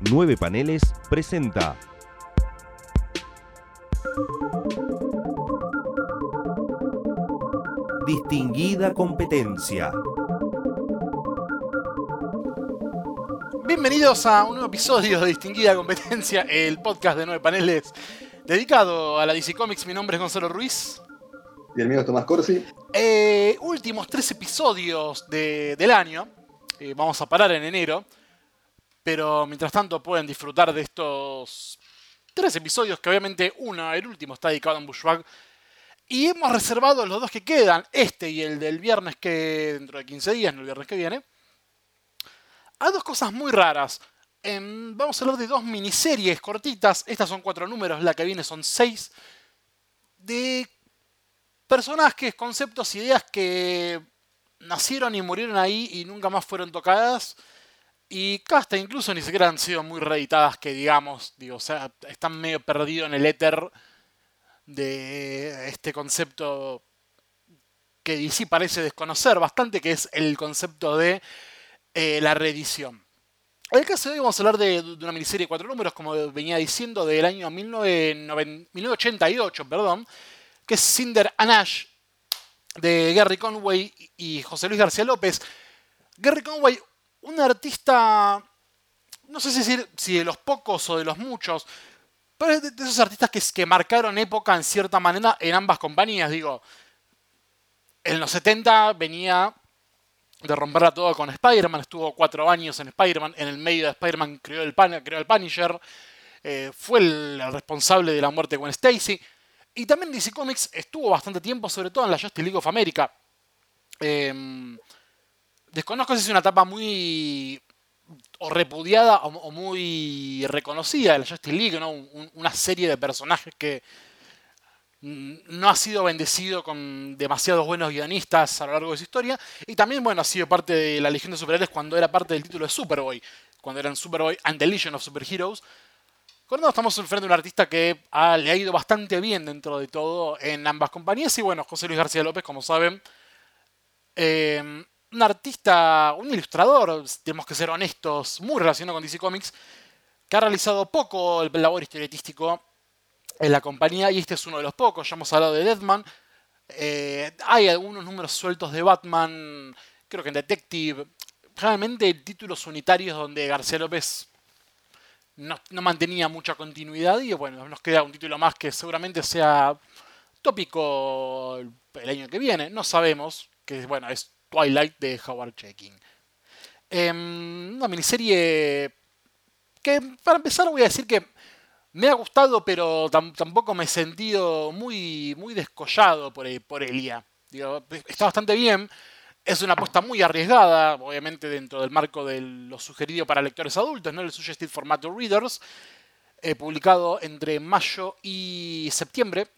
Nueve Paneles presenta. Distinguida competencia. Bienvenidos a un nuevo episodio de Distinguida Competencia, el podcast de nueve paneles dedicado a la DC Comics. Mi nombre es Gonzalo Ruiz. Y el mío es Tomás Corsi. Eh, últimos tres episodios de- del año. Eh, vamos a parar en enero. Pero mientras tanto pueden disfrutar de estos tres episodios que obviamente uno, el último, está dedicado a un. Y hemos reservado los dos que quedan, este y el del viernes que dentro de 15 días, no el viernes que viene, a dos cosas muy raras. Em, vamos a hablar de dos miniseries cortitas. Estas son cuatro números, la que viene son seis. De personajes, conceptos, ideas que nacieron y murieron ahí y nunca más fueron tocadas. Y que hasta incluso ni siquiera han sido muy reeditadas, que digamos, digo, o sea, están medio perdidos en el éter de este concepto que DC parece desconocer bastante, que es el concepto de eh, la reedición. En el caso de hoy vamos a hablar de, de una miniserie de cuatro números, como venía diciendo, del año 1990 1988, perdón, que es Cinder Anash, de Gary Conway y José Luis García López. Gary Conway, un artista, no sé si decir si de los pocos o de los muchos, pero de, esos artistas que, que marcaron época en cierta manera en ambas compañías. Digo, en los 70 venía de romperla todo con Spider-Man, estuvo cuatro años en Spider-Man, en el medio de Spider-Man creó el, creó el Punisher, eh, fue el, el responsable de la muerte de Gwen Stacy, y también DC Comics estuvo bastante tiempo, sobre todo en la Justice League of America. Eh, desconozco si es una etapa muy o repudiada o, muy reconocida de la Justice League, ¿no? Un- una serie de personajes que no ha sido bendecido con demasiados buenos guionistas a lo largo de su historia. Y también, bueno, ha sido parte de la Legión de Superhéroes cuando era parte del título de Superboy. Cuando eran Superboy and the Legion of Superheroes. Con esto estamos frente a un artista que le ha ido bastante bien dentro de todo en ambas compañías. Y bueno, José Luis García López, como saben, eh, un artista, un ilustrador, tenemos que ser honestos, muy relacionado con DC Comics, que ha realizado poco el labor historietístico en la compañía y este es uno de los pocos. Ya hemos hablado de Deadman. Eh, hay algunos números sueltos de Batman, creo que en Detective. Realmente títulos unitarios donde García López no, no mantenía mucha continuidad y bueno, nos queda un título más que seguramente sea tópico el año que viene. No sabemos, que bueno, es Twilight de Howard Checking. Em, una miniserie que para empezar voy a decir que me ha gustado, pero tam- tampoco me he sentido muy, muy descollado por, por Elia. Está bastante bien. Es una apuesta muy arriesgada, obviamente dentro del marco de lo sugerido para lectores adultos, ¿no? El Suggested Formato Readers, eh, publicado entre mayo y septiembre,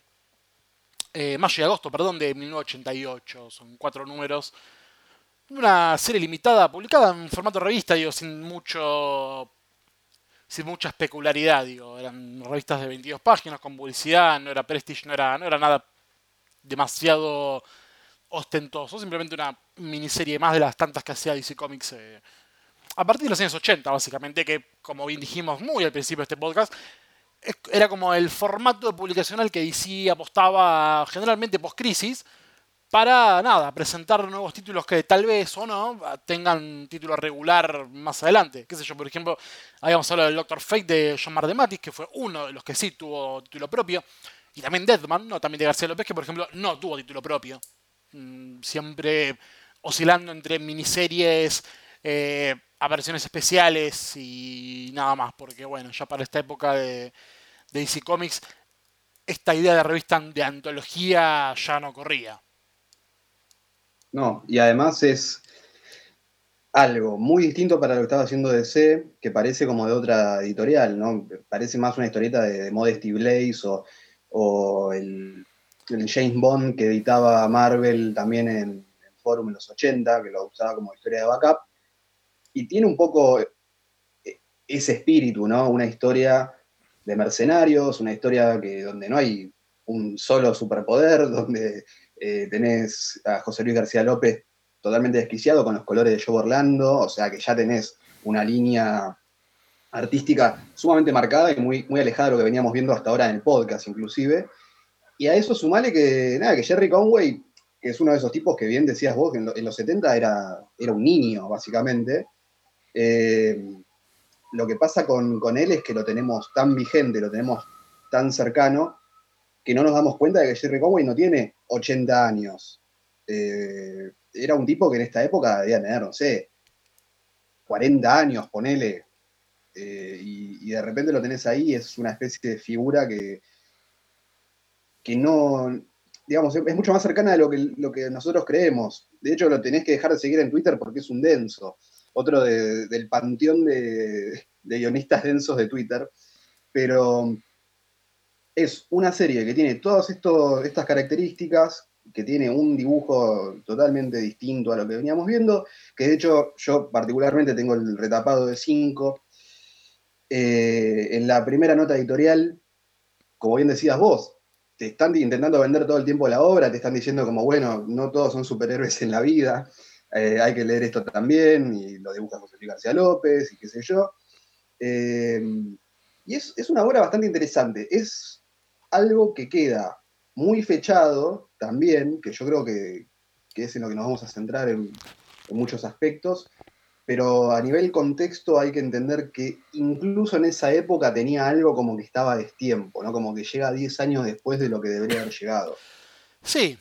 eh, mayo y agosto, perdón, de 1988. Son cuatro números. Una serie limitada, publicada en formato revista, digo, sin mucho sin mucha especularidad, digo, eran revistas de 22 páginas con publicidad, no era Prestige, no era, no era nada demasiado ostentoso, simplemente una miniserie más de las tantas que hacía DC Comics eh, a partir de los años 80, básicamente, que como bien dijimos muy al principio de este podcast, era como el formato de publicación al que DC apostaba generalmente post-crisis para nada, presentar nuevos títulos que tal vez o no tengan título regular más adelante. Qué sé yo, por ejemplo, habíamos hablado del Doctor Fate de John Mardematis, que fue uno de los que sí tuvo título propio. Y también Deadman, ¿no? También de García López, que por ejemplo no tuvo título propio. Mm, Siempre oscilando entre miniseries, eh, apariciones especiales y nada más. Porque bueno, ya para esta época de, de DC Comics, esta idea de revista de antología ya no corría. No, y además es algo muy distinto para lo que estaba haciendo DC, que parece como de otra editorial, ¿no? Parece más una historieta de, de Modesty Blaze o, el, James Bond que editaba Marvel también en, en Forum en los 80, que lo usaba como historia de backup. Y tiene un poco eh, ese espíritu, ¿no? Una historia de mercenarios, una historia que, donde no hay un solo superpoder, donde eh, tenés a José Luis García López totalmente desquiciado con los colores de Joe Orlando, o sea que ya tenés una línea artística sumamente marcada y muy, muy alejada de lo que veníamos viendo hasta ahora en el podcast, inclusive. Y a eso sumale que, nada, que Jerry Conway, que es uno de esos tipos que bien decías vos, que en, los 70 era, era un niño, básicamente. Eh, lo que pasa con, con, él es que lo tenemos tan vigente, lo tenemos tan cercano, que no nos damos cuenta de que Jerry Conway no tiene 80 años. Eh, era un tipo que en esta época debía tener, no sé, 40 años, ponele. Eh, y, de repente lo tenés ahí, es una especie de figura que, que no, digamos, es mucho más cercana de lo que, lo que nosotros creemos. De hecho, lo tenés que dejar de seguir en Twitter porque es un denso. Otro del panteón de, de guionistas densos de Twitter. Pero es una serie que tiene todas estas características, que tiene un dibujo totalmente distinto a lo que veníamos viendo, que de hecho yo particularmente tengo el retapado de 5. Eh, en la primera nota editorial, como bien decías vos, te están intentando vender todo el tiempo la obra, te están diciendo como, bueno, no todos son superhéroes en la vida, eh, hay que leer esto también, y lo dibuja José Luis García López, y qué sé yo. Eh, y es, es, una obra bastante interesante. Es algo que queda muy fechado también, que yo creo que, es en lo que nos vamos a centrar en, muchos aspectos, pero a nivel contexto hay que entender que incluso en esa época tenía algo como que estaba destiempo, ¿no? Como que llega 10 años después de lo que debería haber llegado. Sí,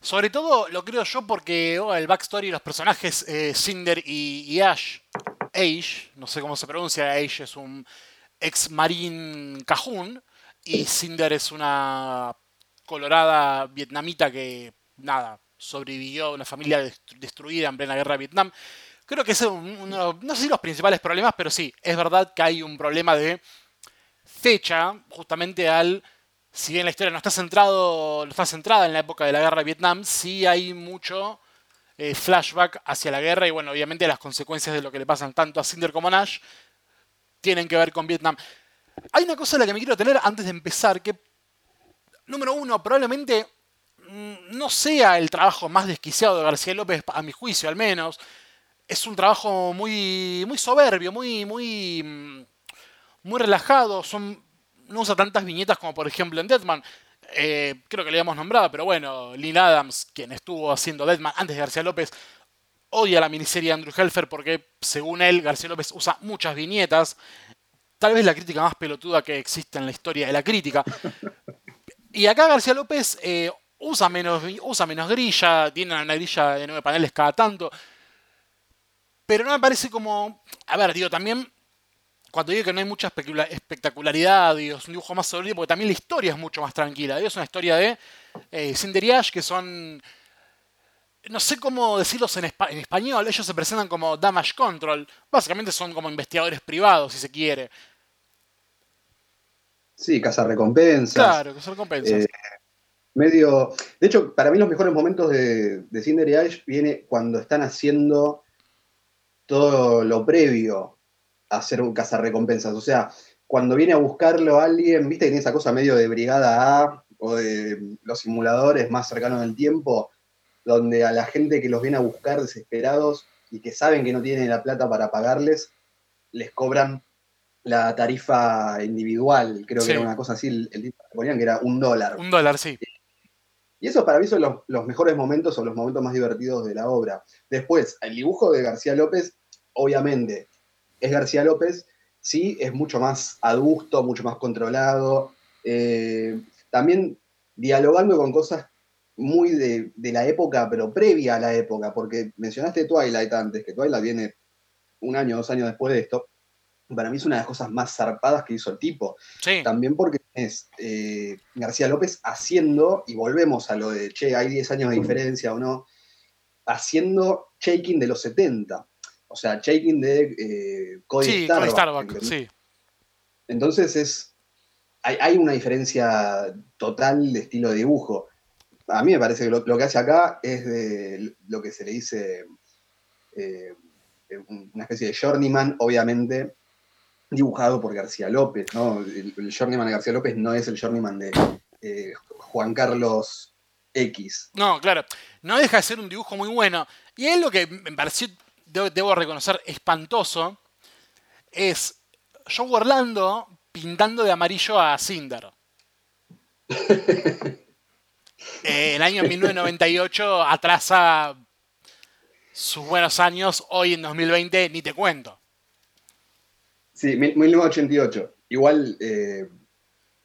sobre todo lo creo yo porque oh, el backstory de los personajes eh, Cinder y, Ash, Ash, no sé cómo se pronuncia, Ash es un ex marín cajún, y Cinder es una colorada vietnamita que, nada, sobrevivió a una familia destruida en plena guerra de Vietnam. Creo que es uno, no sé si los principales problemas, pero sí, es verdad que hay un problema de fecha, justamente al, si bien la historia no está, centrado, no está centrada en la época de la guerra de Vietnam, sí hay mucho eh, flashback hacia la guerra y bueno, obviamente las consecuencias de lo que le pasan tanto a Cinder como a Nash tienen que ver con Vietnam. Hay una cosa a la que me quiero tener antes de empezar, que, número uno, probablemente mm, no sea el trabajo más desquiciado de García López, a mi juicio al menos. Es un trabajo muy, muy soberbio, muy, muy, mm, muy relajado. Son, no usa tantas viñetas como por ejemplo en Deadman. Eh, creo que le habíamos nombrado, pero bueno, Lynn Adams, quien estuvo haciendo Deadman antes de García López, odia la miniserie de Andrew Helfer porque, según él, García López usa muchas viñetas tal vez la crítica más pelotuda que existe en la historia de la crítica. Y acá García López eh, usa, menos, usa menos grilla, tiene una grilla de nueve paneles cada tanto. Pero no me parece como. A ver, digo, también. Cuando digo que no hay mucha espectacularidad, digo, es un dibujo más sólido, porque también la historia es mucho más tranquila. Digo, es una historia de eh, Cinder y Ash, que son. No sé cómo decirlos en, en español, ellos se presentan como Damage Control. Básicamente son como investigadores privados, si se quiere. Sí, cazar recompensas. Claro, cazar recompensas. Eh, medio. De hecho, para mí los mejores momentos de, de Cinder y Ash viene cuando están haciendo todo lo previo a hacer un recompensas. O sea, cuando viene a buscarlo a alguien, viste que tiene esa cosa medio de Brigada A o de los simuladores más cercanos del tiempo, donde a la gente que los viene a buscar desesperados y que saben que no tienen la plata para pagarles, les cobran la tarifa individual, creo que era una cosa así, el, que ponían que era un dólar. Un dólar, sí. Y eso para mí son los, mejores momentos o los momentos más divertidos de la obra. Después, el dibujo de García López, obviamente, es García López, sí, es mucho más adusto, mucho más controlado. Eh, también dialogando con cosas muy de, de, la época, pero previa a la época, porque mencionaste Twilight antes, que Twilight viene un año, dos años después de esto para mí es una de las cosas más zarpadas que hizo el tipo. También porque es eh, García López haciendo, y volvemos a lo de, che, hay 10 años de diferencia o no, haciendo shaking de los 70. O sea, shaking de eh, Cody Starbuck. sí. Entonces es, hay, una diferencia total de estilo de dibujo. A mí me parece que lo, que hace acá es de lo que se le dice eh, una especie de journeyman, obviamente, dibujado por García López, ¿no? El, Journeyman de García López no es el Journeyman de eh, Juan Carlos X. No, claro. No deja de ser un dibujo muy bueno. Y es lo que me pareció, debo, reconocer, espantoso, es Joe Orlando pintando de amarillo a Cinder. Eh, el año 1998 atrasa sus buenos años, hoy en 2020 ni te cuento. Sí, 1988. Igual, eh,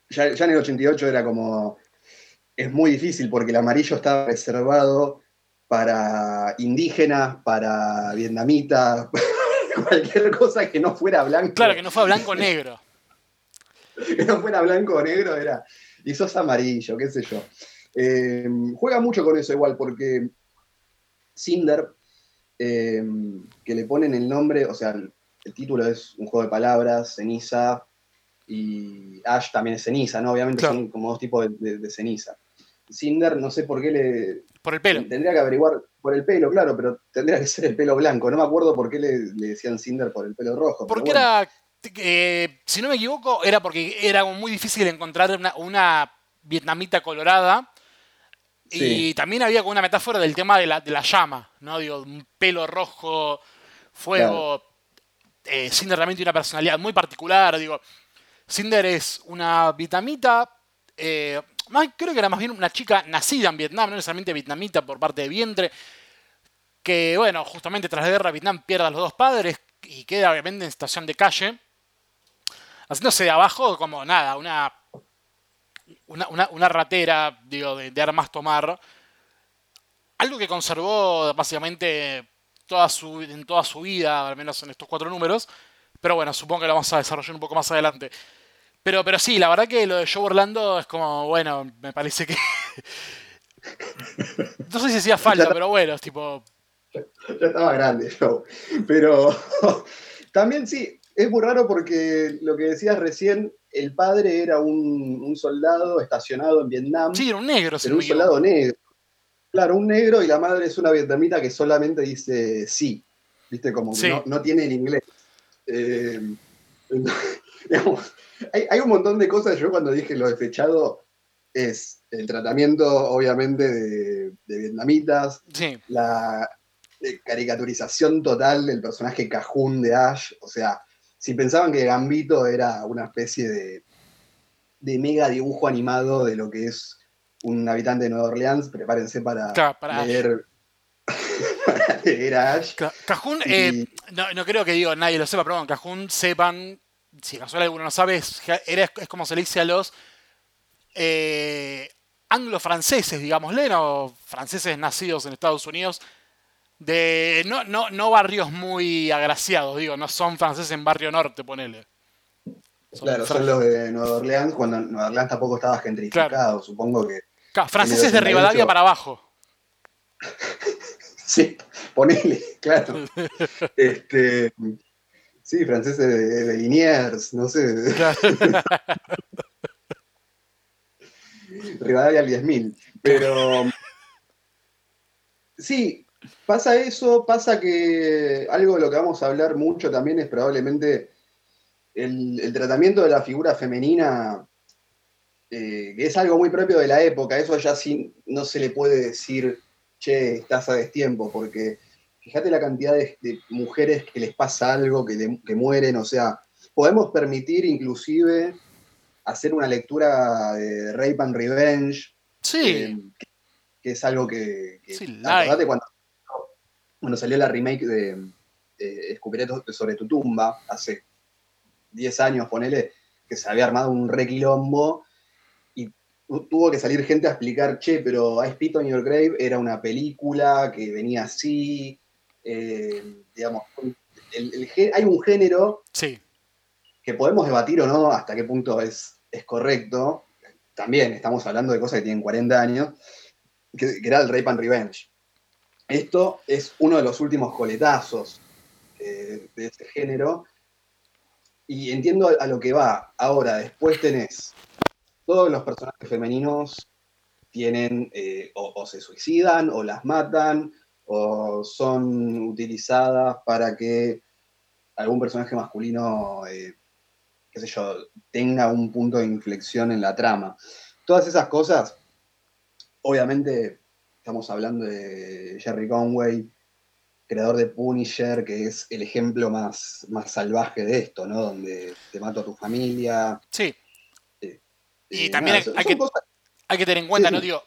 ya, en el 88 era como. Es muy difícil porque el amarillo estaba reservado para indígenas, para vietnamitas, cualquier cosa que no fuera blanco. Claro, que no fuera blanco o negro. que no fuera blanco o negro era. Y sos amarillo, qué sé yo. Eh, juega mucho con eso igual, porque Cinder, eh, que le ponen el nombre, o sea, el, título es un juego de palabras, ceniza, y Ash también es ceniza, ¿no? Obviamente son como dos tipos de, ceniza. Cinder, no sé por qué le. Por el pelo. Tendría que averiguar por el pelo, claro, pero tendría que ser el pelo blanco. No me acuerdo por qué le, decían Cinder por el pelo rojo. Porque era. Eh, si no me equivoco, era porque era muy difícil encontrar una, una vietnamita colorada y también había como una metáfora del tema de la, de la llama, ¿no? Digo, un pelo rojo, fuego. Eh, Cinder realmente tiene una personalidad muy particular. Digo, Cinder es una vietnamita. Eh, creo que era más bien una chica nacida en Vietnam, no necesariamente vietnamita por parte de vientre. Que, bueno, justamente tras la guerra Vietnam pierde a los dos padres y queda obviamente en situación de calle. Haciéndose de abajo como nada, una una, ratera, digo, de, armas tomar. Algo que conservó básicamente toda su, en toda su vida, al menos en estos cuatro números. Pero bueno, supongo que lo vamos a desarrollar un poco más adelante. Pero, pero sí, la verdad que lo de Joe Orlando es como, bueno, me parece que. no sé si hacía falta, pero bueno, es tipo. Ya estaba grande Joe. Pero también sí, es muy raro porque lo que decías recién el padre era un, soldado estacionado en Vietnam. Sí, era un negro. Era un soldado negro. Claro, un negro y la madre es una vietnamita que solamente dice sí. ¿Viste? Como que no, tiene el inglés. Eh, hay, un montón de cosas. Yo cuando dije lo fechado es el tratamiento, obviamente, de, vietnamitas. La eh, caricaturización total del personaje cajún de Ash. O sea, si pensaban que Gambito era una especie de, de mega dibujo animado de lo que es un habitante de Nueva Orleans, prepárense para, leer, para Ash. Cajún, eh, no, creo que digo nadie lo sepa, pero bueno, Cajún sepan, si casual alguno no sabe, es, es como se le dice a los eh, anglo-franceses, digámosle, no franceses nacidos en Estados Unidos, de no, no, no barrios muy agraciados, digo, no son franceses en barrio norte, ponele. claro, son los de Nueva Orleans, cuando Nueva Orleans tampoco estaba gentrificado, supongo que. Franceses de Rivadavia para abajo. sí, ponele, claro. este, sí, franceses de, de Liniers, no sé. Rivadavia al 10.000. Pero. Sí, Pasa eso, pasa que algo de lo que vamos a hablar mucho también es probablemente el, tratamiento de la figura femenina, eh, que es algo muy propio de la época. Eso ya sí no se le puede decir, che, estás a destiempo, porque fíjate la cantidad de, mujeres que les pasa algo, que, mueren, o sea, podemos permitir inclusive hacer una lectura de Rape and Revenge. Sí. Eh, que, es algo que, sí, cuando cuando salió la remake de, de sobre tu tumba, hace 10 años, ponele, que se había armado un requilombo tuvo que salir gente a explicar, che, pero I Spit on Your Grave era una película que venía así, eh, digamos, hay un género sí. que podemos debatir o no hasta qué punto es, es correcto. También estamos hablando de cosas que tienen 40 años, que, que era el Rape and Revenge. Esto es uno de los últimos coletazos eh, de este género. Y entiendo a lo que va. Ahora, después tenés todos los personajes femeninos tienen eh, o, se suicidan o las matan o son utilizadas para que algún personaje masculino, eh, qué sé yo, tenga un punto de inflexión en la trama. Todas esas cosas, obviamente estamos hablando de Jerry Conway, creador de Punisher, que es el ejemplo más, más salvaje de esto, ¿no? Donde te mato a tu familia. Sí. Y eh, también nada, hay- que- cosas- Hay que tener en cuenta, Sí, ¿no? sí. Digo,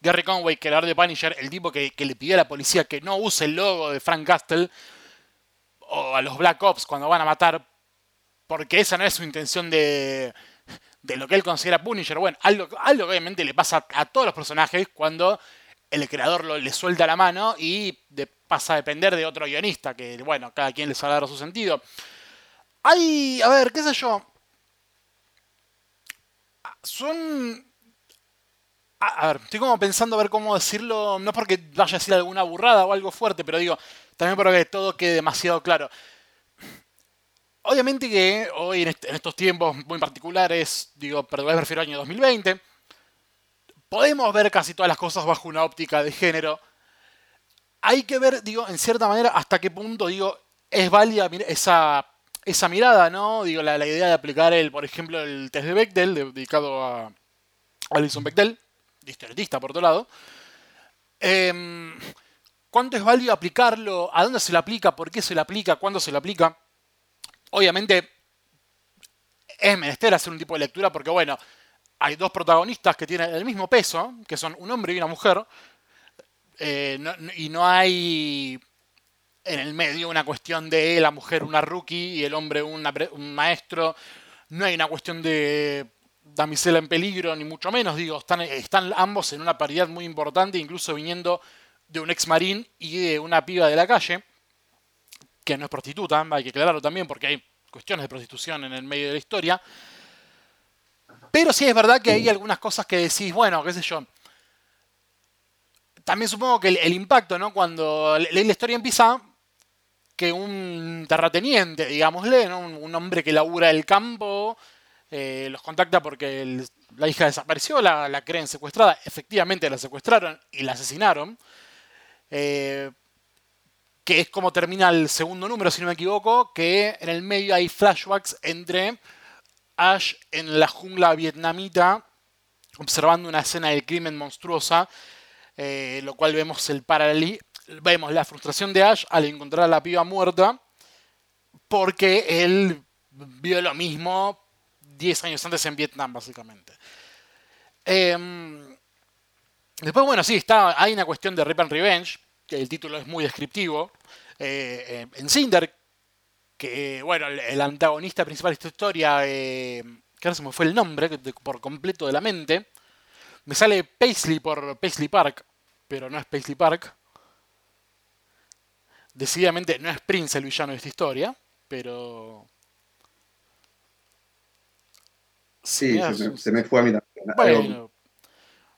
Gary Conway, creador de Punisher, el tipo que, que le pidió a la policía que no use el logo de Frank Castle o a los Black Ops cuando van a matar, porque esa no es su intención de, de lo que él considera Punisher. Bueno, algo, algo que obviamente le pasa a todos los personajes cuando el creador lo- le suelta la mano y de- pasa a depender de otro guionista, que bueno, cada quien a dar su sentido. Hay, a ver, qué sé yo. Son a, ver, estoy como pensando a ver cómo decirlo, no porque vaya a decir alguna burrada o algo fuerte, pero digo, también para que todo quede demasiado claro. Obviamente que hoy en, estos tiempos muy particulares, digo, pero me refiero al año 2020, podemos ver casi todas las cosas bajo una óptica de género. Hay que ver, digo, en cierta manera, hasta qué punto, digo, es válida esa, esa mirada, ¿no? Digo, la, idea de aplicar, el, por ejemplo, el test de Bechdel, de- dedicado a Alison Bechdel, historietista por otro lado. Em, ¿Cuánto es válido aplicarlo? ¿A dónde se le aplica? ¿Por qué se le aplica? ¿Cuándo se le aplica? Obviamente es menester hacer un tipo de lectura porque, bueno, hay dos protagonistas que tienen el mismo peso, que son un hombre y una mujer, eh, y no hay en el medio una cuestión de la mujer una rookie y el hombre un maestro, no hay una cuestión de damisela en peligro, ni mucho menos, digo, están, están ambos en una paridad muy importante, incluso viniendo de un ex marín y de una piba de la calle, que no es prostituta, hay que aclararlo también porque hay cuestiones de prostitución en el medio de la historia. Pero sí es verdad que hay algunas cosas que decís, bueno, qué sé yo. También supongo que el, impacto, ¿no? Cuando le- leí la historia empieza que un terrateniente, digámosle, ¿no? un, hombre que labura el campo, eh, los contacta porque la hija desapareció, la, creen secuestrada, efectivamente la secuestraron y la asesinaron. Eh, que es como termina el segundo número, si no me equivoco, que en el medio hay flashbacks entre Ash en la jungla vietnamita, observando una escena del crimen monstruosa, eh, lo cual vemos el paraleli vemos la frustración de Ash al encontrar a la piba muerta, porque él vio lo mismo 10 años antes en Vietnam, básicamente. Em, después, bueno, sí, está, hay una cuestión de Rip and Revenge, que el título es muy descriptivo. eh, en Cinder, que, bueno, el, antagonista principal de esta historia, eh, que se me fue el nombre por completo de la mente, me sale Paisley por Paisley Park, pero no es Paisley Park. Decididamente no es Prince el villano de esta historia, pero... Sí, Mirá, se me, se me fue a mí también. Bueno,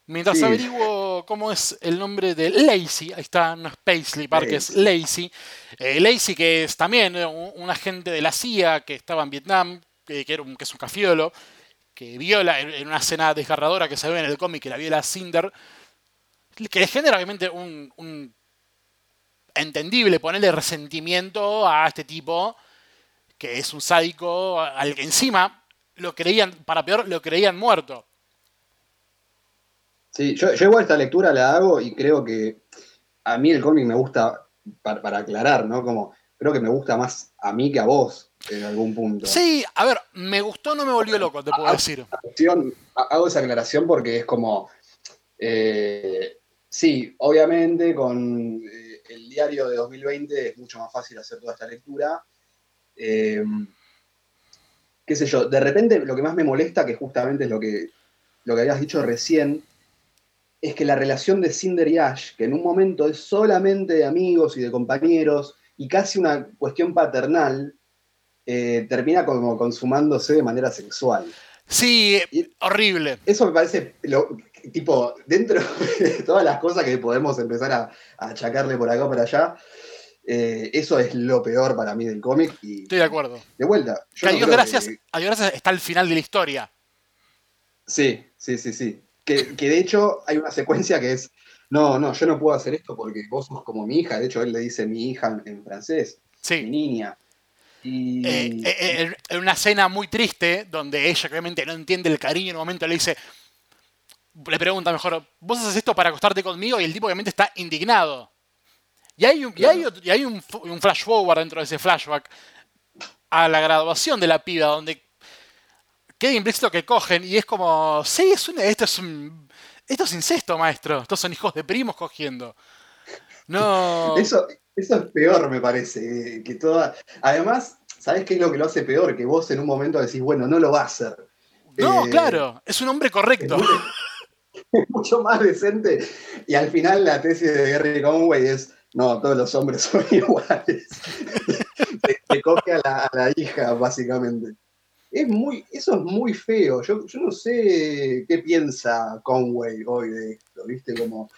mientras Sí. averiguo cómo es el nombre de Lacey, ahí está, no es Paisley Park, es Lacey. Eh, Lacey, que es también eh, un, un agente de la CIA que estaba en Vietnam, que, que era un, que es un cafiolo, que viola en, en una escena desgarradora que se ve en el cómic, que la viola Cinder, que le genera obviamente un, un entendible ponerle resentimiento a este tipo, que es un sádico, al que encima lo creían, para peor, lo creían muerto. Sí, yo, yo igual esta lectura la hago y creo que a mí el cómic me gusta, para, para aclarar, ¿no? Como creo que me gusta más a mí que a vos en algún punto. Sí, a ver, me gustó, no me volvió loco, te puedo Ah, decir. hago esa aclaración porque es como, eh, sí, obviamente con eh, el diario de 2020 es mucho más fácil hacer toda esta lectura. Eh, qué sé yo, de repente lo que más me molesta, que justamente es lo que, lo que habías dicho recién, es que la relación de Cinder y Ash, que en un momento es solamente de amigos y de compañeros y casi una cuestión paternal, eh, termina como consumándose de manera sexual. Sí, Y- horrible. Eso me parece, lo- tipo, dentro de todas las cosas que podemos empezar a, a achacarle por acá por allá, eh, eso es lo peor para mí del cómic. Y Estoy de acuerdo. de vuelta. yo Que a Dios gracias, que- a Dios gracias está el final de la historia. sí, sí, sí, sí. Que, que de hecho hay una secuencia que es, no, no, yo no puedo hacer esto porque vos sos como mi hija. De hecho, él le dice mi hija en, en francés, mi Sí. niña. Y Eh, eh, en una escena muy triste, donde ella obviamente no entiende el cariño, en un momento le dice, le pregunta mejor, ¿vos haces esto para acostarte conmigo? Y el tipo obviamente está indignado. Y hay un, y hay y hay un, flash forward dentro de ese flashback a la graduación de la piba, donde queda implícito que cogen y es como, sí, es un, esto es un, esto es incesto, maestro. Estos son hijos de primos cogiendo. No. Eso, eso es peor, me parece. Que toda... Además, ¿sabes qué es lo que lo hace peor? Que vos en un momento decís, bueno, no lo va a hacer. No, Eh, claro, es un hombre correcto. Es mucho más decente. Y al final la tesis de Gary Conway es, no, todos los hombres son iguales. te, coge a la, hija, básicamente. Es muy, eso es muy feo. Yo, yo no sé qué piensa Conway hoy de esto, ¿viste? Como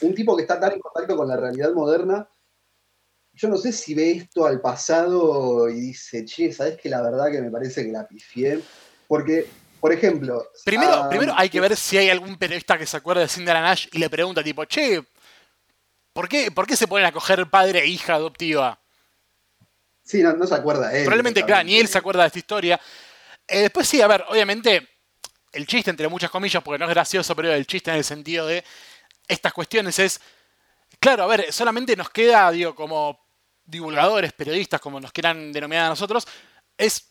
un tipo que está tan en contacto con la realidad moderna. Yo no sé si ve esto al pasado y dice, che, ¿sabes que la verdad que me parece que la pifié? Porque, por ejemplo. Primero, primero hay que ver si hay algún periodista que se acuerda de Cinderella Nash y le pregunta, tipo, che, ¿por qué, ¿por qué se ponen a coger padre e hija adoptiva? Sí, no, no se acuerda él. Probablemente, claro, ni él se acuerda de esta historia. Eh, después sí, a ver, obviamente, el chiste, entre muchas comillas, porque no es gracioso, pero el chiste en el sentido de estas cuestiones es, claro, a ver, solamente nos queda, digo, como divulgadores, periodistas, como nos quieran denominar a nosotros, es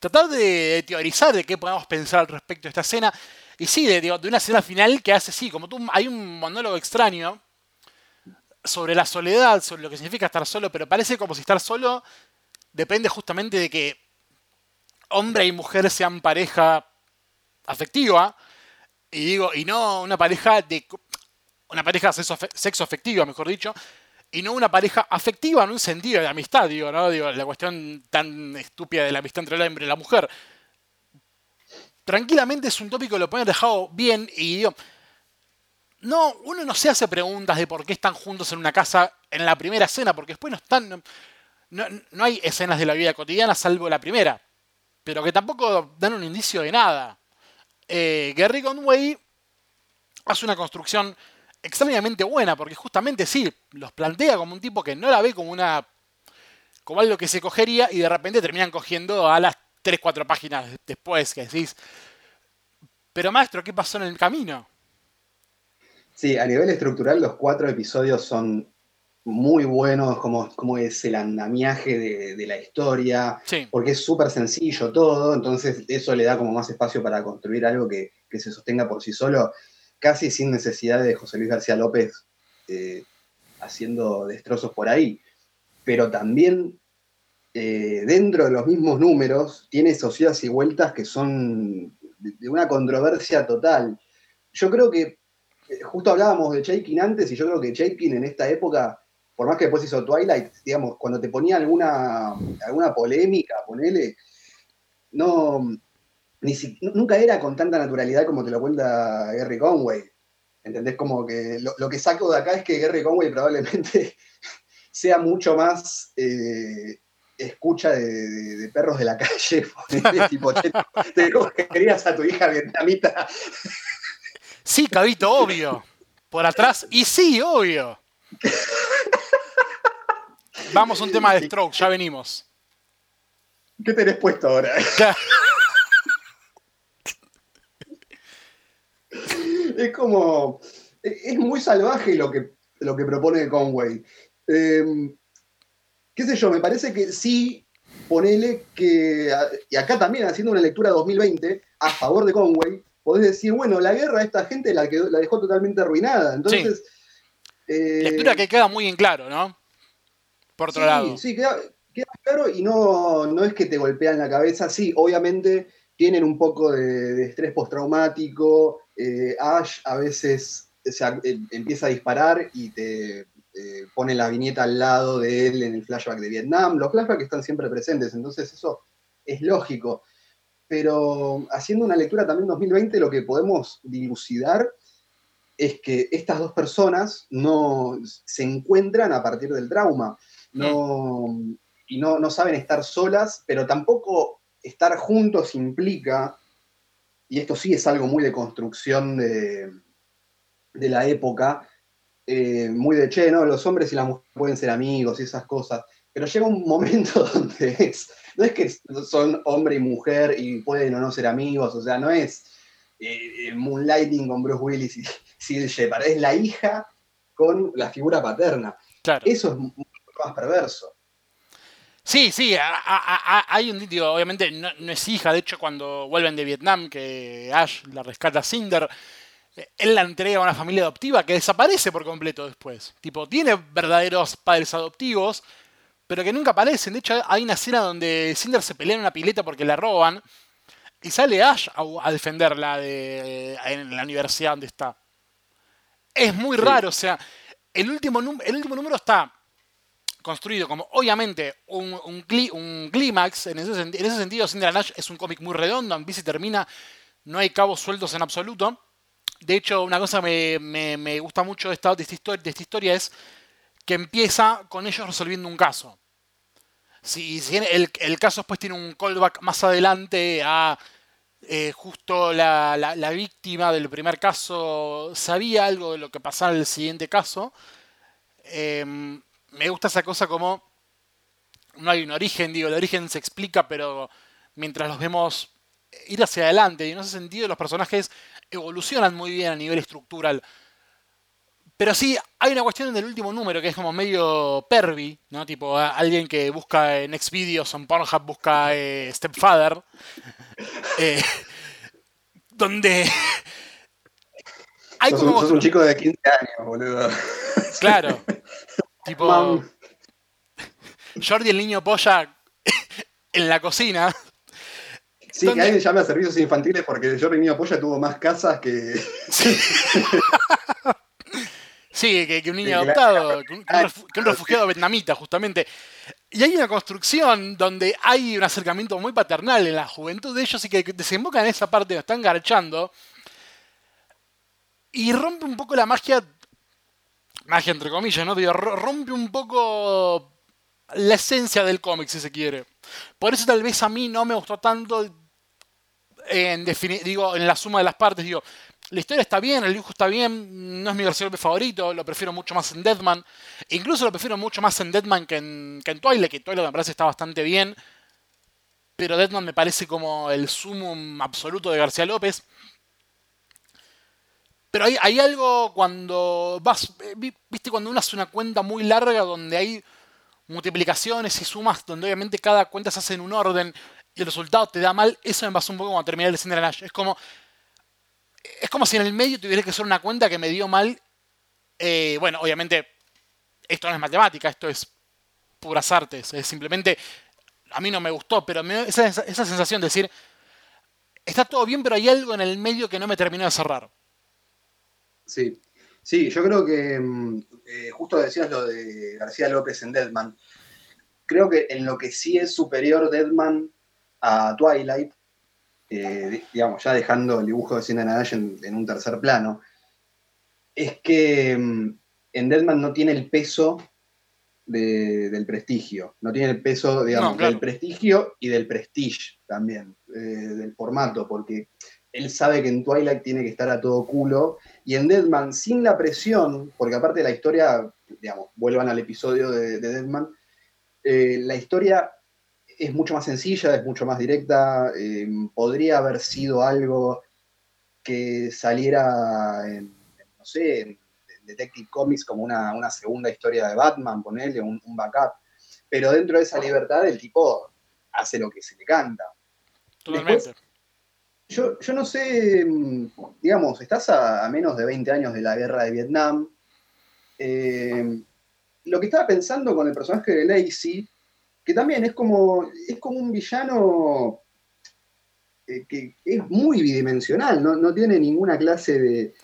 tratar de teorizar de qué podemos pensar al respecto de esta escena. Y sí, de, de una escena final que hace, sí, como tú, hay un monólogo extraño sobre la soledad, sobre lo que significa estar solo, pero parece como si estar solo depende justamente de que hombre y mujer sean pareja afectiva, y digo, y no una pareja de una pareja sexo, sexo afectiva, mejor dicho, y no una pareja afectiva en un sentido de amistad, digo, ¿no? Digo, la cuestión tan estúpida de la amistad entre el hombre y la mujer. Tranquilamente es un tópico que lo pueden dejado bien y digo, no, uno no se hace preguntas de por qué están juntos en una casa en la primera escena, porque después no están, no, no, no hay escenas de la vida cotidiana salvo la primera, pero que tampoco dan un indicio de nada. Eh, Gary Conway hace una construcción extrañamente buena, porque justamente sí, los plantea como un tipo que no la ve como una. como algo que se cogería y de repente terminan cogiendo a las 3-4 páginas después que decís. Pero maestro, ¿qué pasó en el camino? Sí, a nivel estructural los cuatro episodios son muy buenos, como, como es el andamiaje de, de la historia, Sí, porque es súper sencillo todo, entonces eso le da como más espacio para construir algo que, que se sostenga por sí solo, casi sin necesidad de José Luis García López eh, haciendo destrozos por ahí. Pero también eh, dentro de los mismos números tiene esos y vueltas que son de, de una controversia total. Yo creo que eh, justo hablábamos de Chaikin antes y yo creo que Chaikin en esta época, por más que después hizo Twilight, digamos, cuando te ponía alguna, alguna polémica, ponele, no, ni si- nunca era con tanta naturalidad como te lo cuenta Gary Conway. ¿Entendés? Como que lo, lo que saco de acá es que Gary Conway probablemente sea mucho más eh, escucha de, de- de perros de la calle. tipo, "Che, te cogerías a tu hija vietnamita. sí, cabito, obvio. Por atrás, y sí, obvio. Vamos a un tema de stroke, ya venimos. ¿Qué tenés puesto ahora? Claro. Es como. Es muy salvaje lo que, lo que propone Conway. Eh, ¿Qué sé yo? Me parece que sí, ponele que. Y acá también, haciendo una lectura 2020 a favor de Conway, podés decir, bueno, la guerra a esta gente la, quedó- la dejó totalmente arruinada. Entonces. eh, Lectura que queda muy en claro, ¿no? Por otro sí, lado. Sí, queda, queda claro y no, no es que te golpean la cabeza. Sí, obviamente tienen un poco de, de estrés postraumático. Eh, Ash a veces eh, empieza a disparar y te eh, pone la viñeta al lado de él en el flashback de Vietnam. Los flashbacks están siempre presentes, entonces eso es lógico. Pero haciendo una lectura también 2020, lo que podemos dilucidar es que estas dos personas no se encuentran a partir del trauma no, y no, no saben estar solas, pero tampoco estar juntos implica, y esto sí es algo muy de construcción de, de la época, eh, muy de che, no, los hombres y las mujeres pueden ser amigos y esas cosas, pero llega un momento donde es, no es que son hombre y mujer y pueden o no ser amigos, o sea, no es eh, Moonlighting con Bruce Willis y Sil Shepard, es la hija con la figura paterna. Claro. Eso es más perverso. Sí, sí, a- a- a- hay un digo, obviamente no, no es hija, de hecho cuando vuelven de Vietnam, que Ash la rescata a Cinder, eh, él la entrega a una familia adoptiva que desaparece por completo después. Tipo, tiene verdaderos padres adoptivos, pero que nunca aparecen. De hecho, hay una escena donde Cinder se pelea en una pileta porque la roban, y sale Ash a, defenderla de, en la universidad donde está. Es muy Sí. raro, o sea, el último, num- el último número está construido como obviamente un, un, clí- un clímax. En ese, en ese sentido, Cinder Nash es un cómic muy redondo, empieza y termina, no hay cabos sueltos en absoluto. De hecho, una cosa que me, me- me gusta mucho de esta, de, esta historia, es que empieza con ellos resolviendo un caso. Si, el, el caso después tiene un callback más adelante a eh, justo la, la- la víctima del primer caso sabía algo de lo que pasaba en el siguiente caso. Em, me gusta esa cosa como no hay un origen, digo, el origen se explica, pero mientras los vemos ir hacia adelante, y en ese sentido los personajes evolucionan muy bien a nivel estructural. Pero sí, hay una cuestión en el último número que es como medio pervi, ¿no? Tipo, alguien que busca en Xvideos o en Pornhub busca eh, Stepfather. eh, donde hay como sos un chico de 15 años, boludo. Claro. tipo. Jordi el niño polla en la cocina. Sí, ¿Dónde? que alguien llame a servicios infantiles porque Jordi Niño Polla tuvo más casas que. Sí, que, que un niño adoptado, un, que un refugiado vietnamita, justamente. Y hay una construcción donde hay un acercamiento muy paternal en la juventud de ellos y que desemboca en esa parte donde están garchando. Y rompe un poco la magia. Magia entre comillas, ¿no? Digo, ro- rompe un poco la esencia del cómic, si se quiere. Por eso tal vez a mí no me gustó tanto en, digo, en la suma de las partes. Digo, la historia está bien, el dibujo está bien, no es mi versión favorito, lo prefiero mucho más en Deadman. Incluso lo prefiero mucho más en Deadman que en, que en Twilight, que Twilight me parece está bastante bien. Pero Deadman me parece como el sumum absoluto de García López. Pero hay, algo cuando vas, eh, vi- viste, cuando uno hace una cuenta muy larga donde hay multiplicaciones y sumas, donde obviamente cada cuenta se hace en un orden y el resultado te da mal, eso me pasó un poco cuando terminé el Cinder Nash. Es como, es como si en el medio tuviera que hacer una cuenta que me dio mal. Eh, bueno, obviamente, esto no es matemática, esto es puras artes. Es simplemente, a mí no me gustó, pero me- esa esa sensación de decir, está todo bien, pero hay algo en el medio que no me terminó de cerrar. Sí. Sí, yo creo que mm, eh, justo decías lo de García López en Deadman. Creo que en lo que sí es superior Deadman a Twilight, eh, di- digamos, ya dejando el dibujo de Cinder Nash en, en un tercer plano, es que mm, en Deadman no tiene el peso de- del prestigio, no tiene el peso, digamos, No, claro. del prestigio y del prestige también, eh, del formato, porque él sabe que en Twilight tiene que estar a todo culo y en Deadman, sin la presión, porque aparte de la historia, digamos, vuelvan al episodio de, de Deadman, eh, la historia es mucho más sencilla, es mucho más directa, eh, podría haber sido algo que saliera en, en, no sé, en, en Detective Comics como una, una segunda historia de Batman, ponerle un, un backup, pero dentro de esa libertad el tipo hace lo que se le canta. Totalmente. Después- Yo, yo no sé, mm, digamos, estás a, a menos de 20 años de la guerra de Vietnam. Eh, lo que estaba pensando con el personaje de Lacey, que también es como, es como un villano eh, que es muy bidimensional, no, no tiene ninguna clase de,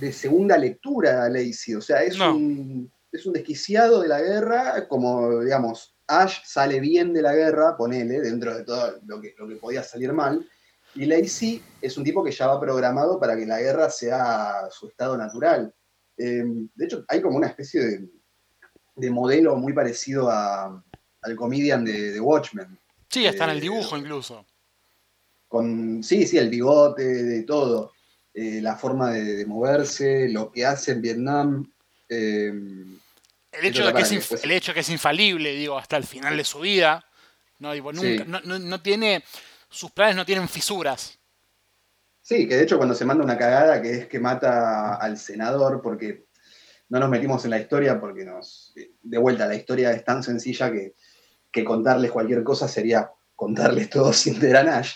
de segunda lectura Lacey. O sea, es, No. un, es un desquiciado de la guerra, como, digamos, Ash sale bien de la guerra, ponele, dentro de todo lo que, lo que podía salir mal. Y Lacey es un tipo que ya va programado para que la guerra sea su estado natural. Eh, de hecho, hay como una especie de, de modelo muy parecido a- al comedian de, de Watchmen. Sí, está en el Eh, dibujo incluso. Con, sí, sí, el bigote, de todo. Eh, la forma de, de moverse, lo que hace en Vietnam. eh, El hecho, de que es que inf- después- el hecho que es infalible, digo, hasta el final de su vida. No, Digo, nunca, Sí. no, no- no tiene. Sus planes no tienen fisuras. Sí, que de hecho cuando se manda una cagada que es que mata al senador, porque no nos metimos en la historia porque nos, de vuelta, la historia es tan sencilla que, que contarles cualquier cosa sería contarles todo sin Nash.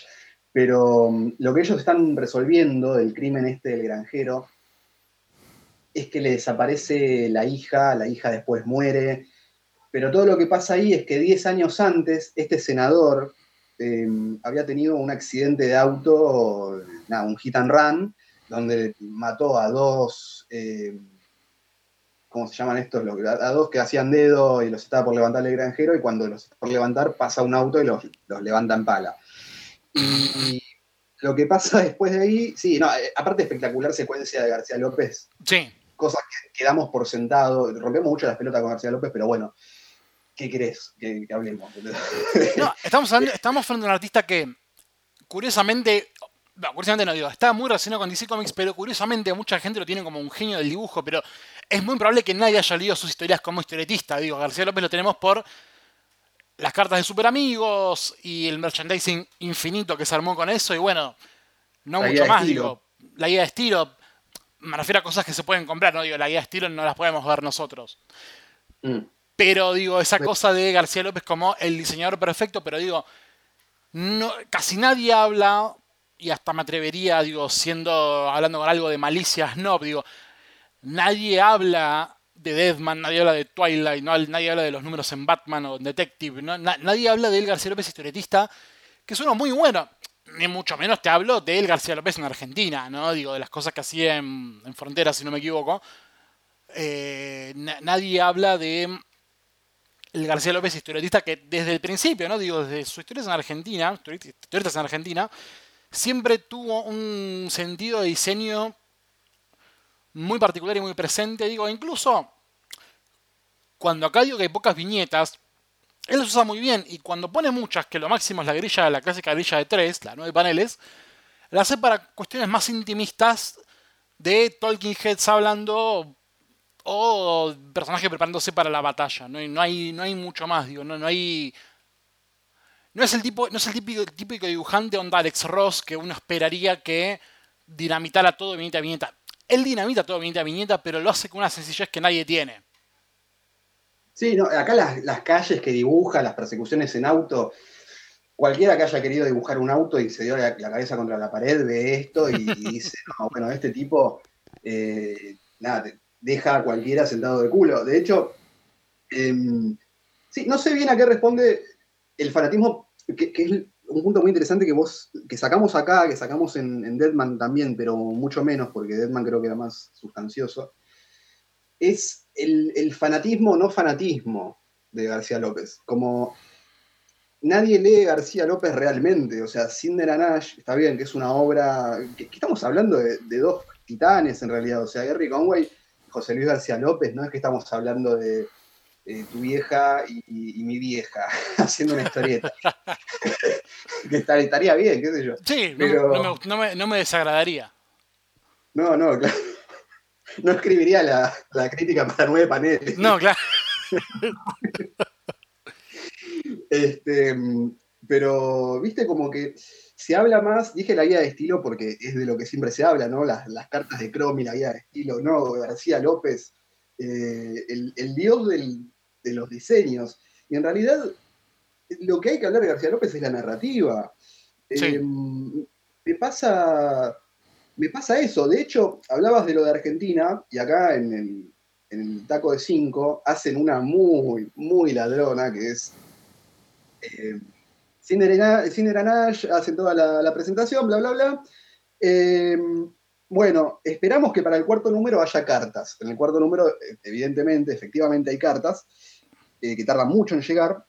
Pero mm, lo que ellos están resolviendo del crimen este del granjero es que le desaparece la hija, la hija después muere, pero todo lo que pasa ahí es que 10 años antes este senador em, había tenido un accidente de auto, un hit and run, donde mató a dos, em, ¿cómo se llaman estos? A dos que hacían dedo y los estaba por levantar el granjero y cuando los por levantar pasa un auto y los, los levanta en pala. Y lo que pasa después de ahí, sí, no, eh, aparte espectacular secuencia de García López. Sí. Cosas que, damos por sentado. Rompemos mucho las pelotas con García López, pero bueno, ¿qué crees que, hablemos? No, estamos, hablando, estamos frente a un artista que, curiosamente, no, curiosamente no digo, está muy relacionado con DC Comics, pero curiosamente mucha gente lo tiene como un genio del dibujo, pero es muy probable que nadie haya leído sus historias como historietista. Digo, García López lo tenemos por las cartas de Super Amigos y el merchandising infinito que se armó con eso. Y bueno, no mucho más, digo. La guía de estilo, me refiero a cosas que se pueden comprar, ¿no? Digo, la guía de estilo no las podemos ver nosotros. Mm. Pero digo, esa cosa de García López como el diseñador perfecto, pero digo, no, casi nadie habla, y hasta me atrevería, digo, siendo, hablando con algo de malicia snob, digo, nadie habla de Deadman, nadie habla de Twilight, no, nadie habla de los números en Batman o en Detective, nadie habla de él García López historietista, que es uno muy bueno. Ni mucho menos te hablo de él García López en Argentina, ¿no? Digo, de las cosas que hacía en, en Fronteras, si no me equivoco. Eh, nadie habla de el García López historietista que desde el principio, ¿no? Digo, desde su historia en Argentina, en Argentina, siempre tuvo un sentido de diseño muy particular y muy presente. Digo, incluso cuando acá digo que hay pocas viñetas, él las usa muy bien. Y cuando pone muchas, que lo máximo es la grilla, la clásica grilla de tres, la nueve paneles, la hace para cuestiones más intimistas de Talking Heads hablando o personajes preparándose para la batalla. No hay, no hay, no hay mucho más, digo, no, no hay. No es el tipo, no es el típico, dibujante onda Alex Ross que uno esperaría que dinamitara todo viñeta a viñeta. Él dinamita todo viñeta a viñeta, pero lo hace con una sencillez que nadie tiene. Sí, no, acá las, calles que dibuja, las persecuciones en auto, cualquiera que haya querido dibujar un auto y se dio la, cabeza contra la pared ve esto y, dice, no, bueno, este tipo, eh, nada, deja a cualquiera sentado de culo. De hecho, em, sí, no sé bien a qué responde el fanatismo, que, es un punto muy interesante que vos, que sacamos acá, que sacamos en, Deadman también, pero mucho menos, porque Deadman creo que era más sustancioso, es el, fanatismo no fanatismo de García López. Como nadie lee García López realmente, o sea, Cinder Nash, está bien que es una obra, que, estamos hablando de, de, dos titanes en realidad, o sea, Gary Conway José Luis García López, no es que estamos hablando de eh, tu vieja y, mi vieja haciendo una historieta. que estaría bien, qué sé yo. Sí, no, me, desagradaría. No, no, claro. No escribiría la, crítica para nueve paneles. No, claro. este, pero, viste, como que se habla más, dije la guía de estilo porque es de lo que siempre se habla, ¿no? Las, cartas de Chrome y la guía de estilo, ¿no? García López, eh, el, dios del, de los diseños. Y en realidad, lo que hay que hablar de García López es la narrativa. Eh, me, pasa, me pasa eso. De hecho, hablabas de lo de Argentina, y acá en el, en el taco de 5 hacen una muy, muy ladrona, que es. Eh, Nash, hacen toda la, presentación, bla, bla, bla. Eh, bueno, esperamos que para el cuarto número haya cartas. En el cuarto número, evidentemente, efectivamente hay cartas. Eh, que tarda mucho en llegar,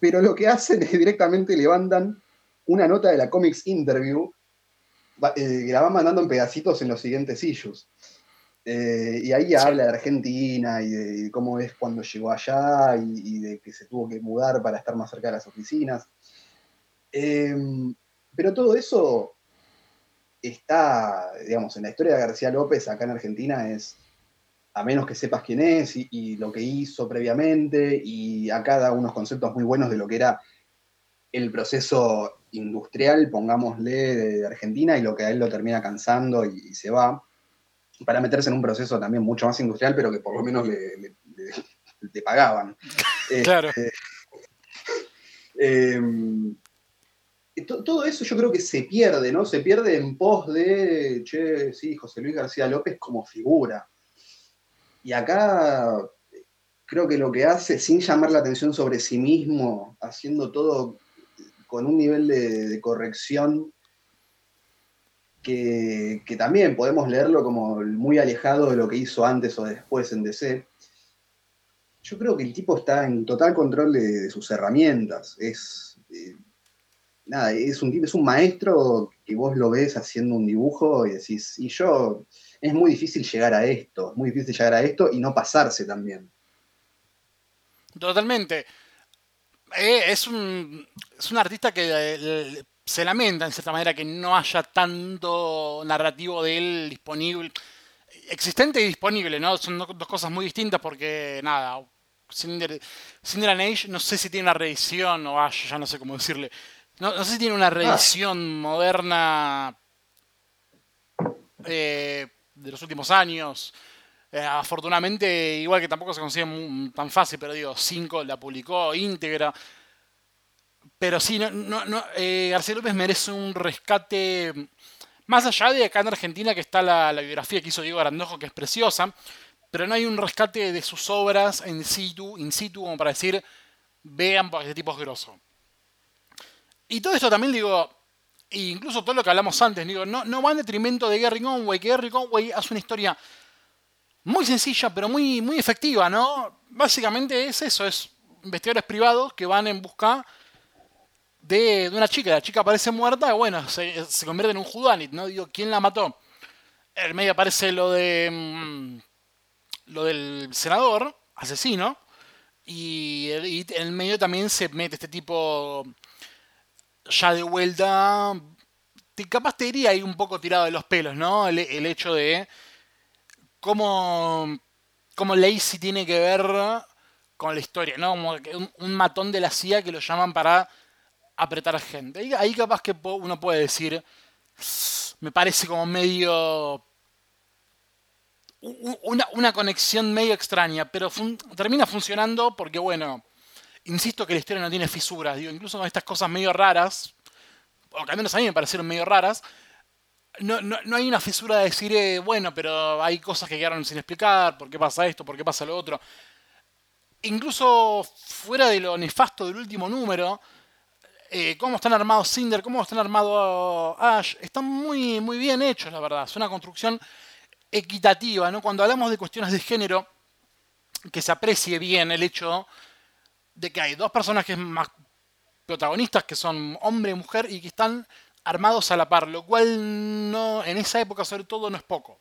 pero lo que hacen es directamente levantan una nota de la Comics Interview, eh, la van mandando en pedacitos en los siguientes issues. Eh, y ahí habla de Argentina y de, cómo es cuando llegó allá y, de que se tuvo que mudar para estar más cerca de las oficinas. Pero todo eso está, digamos, en la historia de García López acá en Argentina es a menos que sepas quién es y, lo que hizo previamente, y acá da unos conceptos muy buenos de lo que era el proceso industrial, pongámosle, de Argentina, y lo que a él lo termina cansando y, se va. para meterse en un proceso también mucho más industrial, pero que por lo menos le, le- le- le pagaban. Claro. Este, em, todo eso yo creo que se pierde, ¿no? Se pierde en pos de, che, sí, José Luis García López como figura. Y acá creo que lo que hace, sin llamar la atención sobre sí mismo, haciendo todo con un nivel de, corrección que, también podemos leerlo como muy alejado de lo que hizo antes o después en DC. Yo creo que el tipo está en total control de, de sus herramientas. Es, eh, nada, es un es un maestro que vos lo ves haciendo un dibujo y decís, y yo, es muy difícil llegar a esto, es muy difícil llegar a esto y no pasarse también. Totalmente. Eh, es, un, es un artista que eh, se lamenta en cierta manera que no haya tanto narrativo de él disponible. Existente y disponible, ¿no? Son do- dos cosas muy distintas porque, nada, Cinder, Cinder Age no sé si tiene una reedición o ya no sé cómo decirle. No, no sé si tiene una reedición moderna eh, de los últimos años. Eh, afortunadamente, igual que tampoco se consigue tan fácil, pero digo, 5 la publicó íntegra. Pero sí, no, no, no, eh, García López merece un rescate. Más allá de acá en Argentina, que está la, la biografía que hizo Diego Arandojo, que es preciosa, pero no hay un rescate de sus obras en situ, in situ, como para decir, vean, porque este tipo es grosso. Y todo esto también digo, e incluso todo lo que hablamos antes, digo, no, no va en detrimento de Gary Conway, que Gary Conway hace una historia muy sencilla, pero muy, muy efectiva, ¿no? Básicamente es eso, es investigadores privados que van en busca de, de una chica. La chica aparece muerta, bueno, se, se convierte en un whodunit, ¿no? Digo, ¿quién la mató? En el medio aparece lo de. mm, lo del senador, asesino. Y, y en el medio también se mete este tipo ya de vuelta. capaz te diría ahí un poco tirado de los pelos, ¿no? El, hecho de cómo, cómo Lacey tiene que ver con la historia, ¿no? Como un, un matón de la CIA que lo llaman para apretar gente. Ahí, capaz que uno puede decir, me parece como medio... Una, una conexión medio extraña, pero termina funcionando porque, bueno, insisto que la historia no tiene fisuras, digo, incluso con estas cosas medio raras, o que al menos a mí me parecieron medio raras, no, no, no hay una fisura de decir, eh, bueno, pero hay cosas que quedaron sin explicar, por qué pasa esto, por qué pasa lo otro. Incluso fuera de lo nefasto del último número, eh, cómo están armados Cinder, cómo están armados Ash, están muy, muy bien hechos, la verdad. Es una construcción equitativa, ¿no? Cuando hablamos de cuestiones de género, que se aprecie bien el hecho de que hay dos personajes más protagonistas que son hombre y mujer y que están armados a la par, lo cual no, en esa época sobre todo no es poco.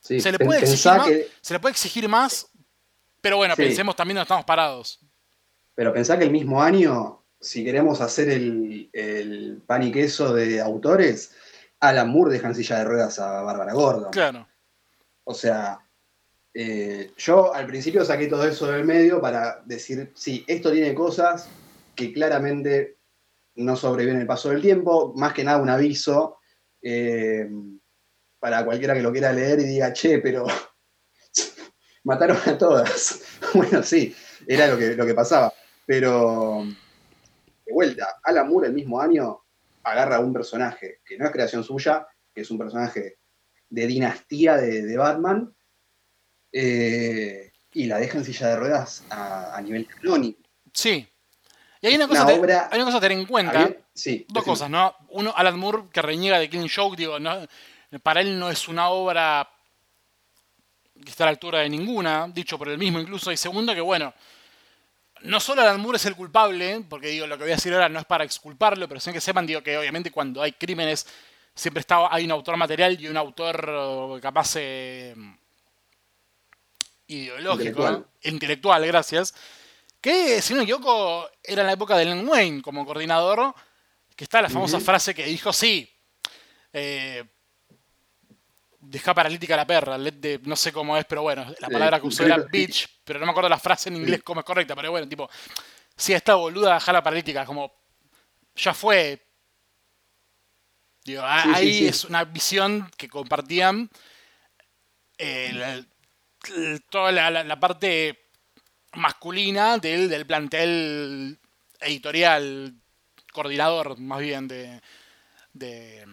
Sí, Se le puede exigir más, que- se le puede exigir más, pero bueno, Sí. pensemos también dónde estamos parados. Pero pensá que el mismo año, si queremos hacer el, el pan y queso de autores, Alan Moore deja en silla de ruedas a Bárbara Gordon. Claro. O sea, eh, yo al principio saqué todo eso del medio para decir, sí, esto tiene cosas que claramente no sobreviven el paso del tiempo, más que nada un aviso eh, para cualquiera que lo quiera leer y diga, che, pero mataron a todas. bueno, sí, era lo que, lo que pasaba. Pero, de vuelta, Alan Moore el mismo año agarra a un personaje que no es creación suya, que es un personaje de dinastía de, de Batman, eh, y la deja en silla de ruedas a, a nivel canónico. Sí. Y hay una cosa, Una te- hay una cosa a tener en cuenta. Sí, Dos cosas, ¿no? Uno, Alan Moore, que reniega de Killing Joke, digo, no, para él no es una obra que está a la altura de ninguna, dicho por él mismo incluso. Y segundo, que bueno, no solo Alan Moore es el culpable, porque digo, lo que voy a decir ahora no es para exculparlo, pero sino que sepan, digo, que obviamente cuando hay crímenes siempre está, hay un autor material y un autor eh, capaz eh, ideológico, Intelectual. intelectual, gracias. Que, si no me equivoco, era en la época de Len Wayne como coordinador, que está la famosa frase que dijo, sí, eh, deja paralítica a la perra, no sé cómo es, pero bueno, la palabra que usó era bitch, pero no me acuerdo la frase en inglés cómo es correcta, pero bueno, tipo, si esta boluda deja la paralítica, como, ya fue. Digo, a- sí, ahí sí. es una visión que compartían el- el- toda la, la- la parte masculina del, del plantel editorial, coordinador más bien de, de,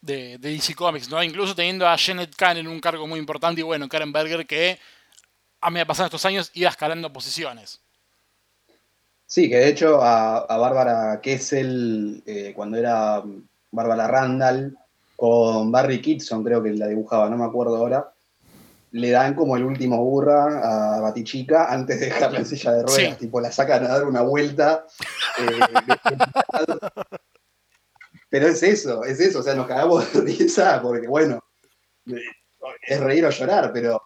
de, DC Comics, ¿no? Incluso teniendo a Janet Kahn en un cargo muy importante y bueno, Karen Berger que a medida pasaron estos años iba escalando posiciones. Sí, que de hecho a, a Bárbara Kessel, eh, cuando era Bárbara Randall, con Barry Kitson, creo que la dibujaba, no me acuerdo ahora, le dan como el último burra a Batichica antes de dejarla en silla de ruedas. Sí. Tipo, la sacan a dar una vuelta. eh, pero es eso, es eso. O sea, nos cagamos de risa porque, bueno, es reír o llorar, pero